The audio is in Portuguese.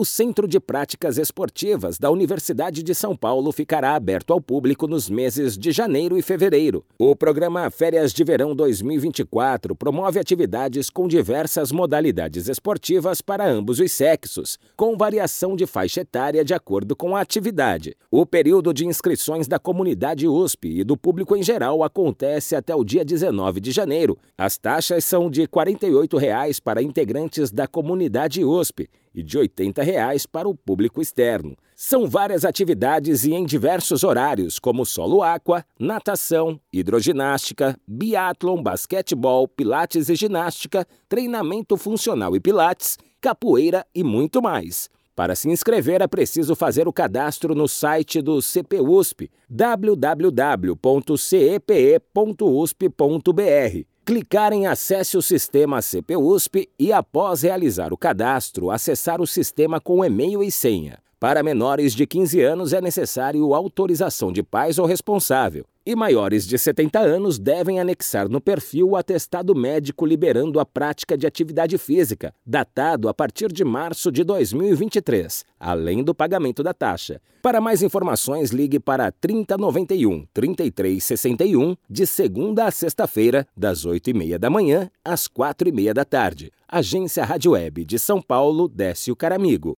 O Centro de Práticas Esportivas da Universidade de São Paulo ficará aberto ao público nos meses de janeiro e fevereiro. O programa Férias de Verão 2024 promove atividades com diversas modalidades esportivas para ambos os sexos, com variação de faixa etária de acordo com a atividade. O período de inscrições da comunidade USP e do público em geral acontece até o dia 19 de janeiro. As taxas são de 48 reais para integrantes da comunidade USP e de 80 reais para o público externo. São várias atividades e em diversos horários, como solo aqua, natação, hidroginástica, biatlon, basquetebol, pilates e ginástica, treinamento funcional e pilates, capoeira e muito mais. Para se inscrever é preciso fazer o cadastro no site do CPUSP, www.cepe.usp.br clicar em Acesse o Sistema CPUSP e, após realizar o cadastro, acessar o sistema com e-mail e senha. Para menores de 15 anos é necessário autorização de pais ou responsável. E maiores de 70 anos devem anexar no perfil o atestado médico liberando a prática de atividade física, datado a partir de março de 2023, além do pagamento da taxa. Para mais informações, ligue para 3091 3361, de segunda a sexta-feira, das 8h30 da manhã às 4h30 da tarde. Agência Rádio Web de São Paulo, Décio Caramigo.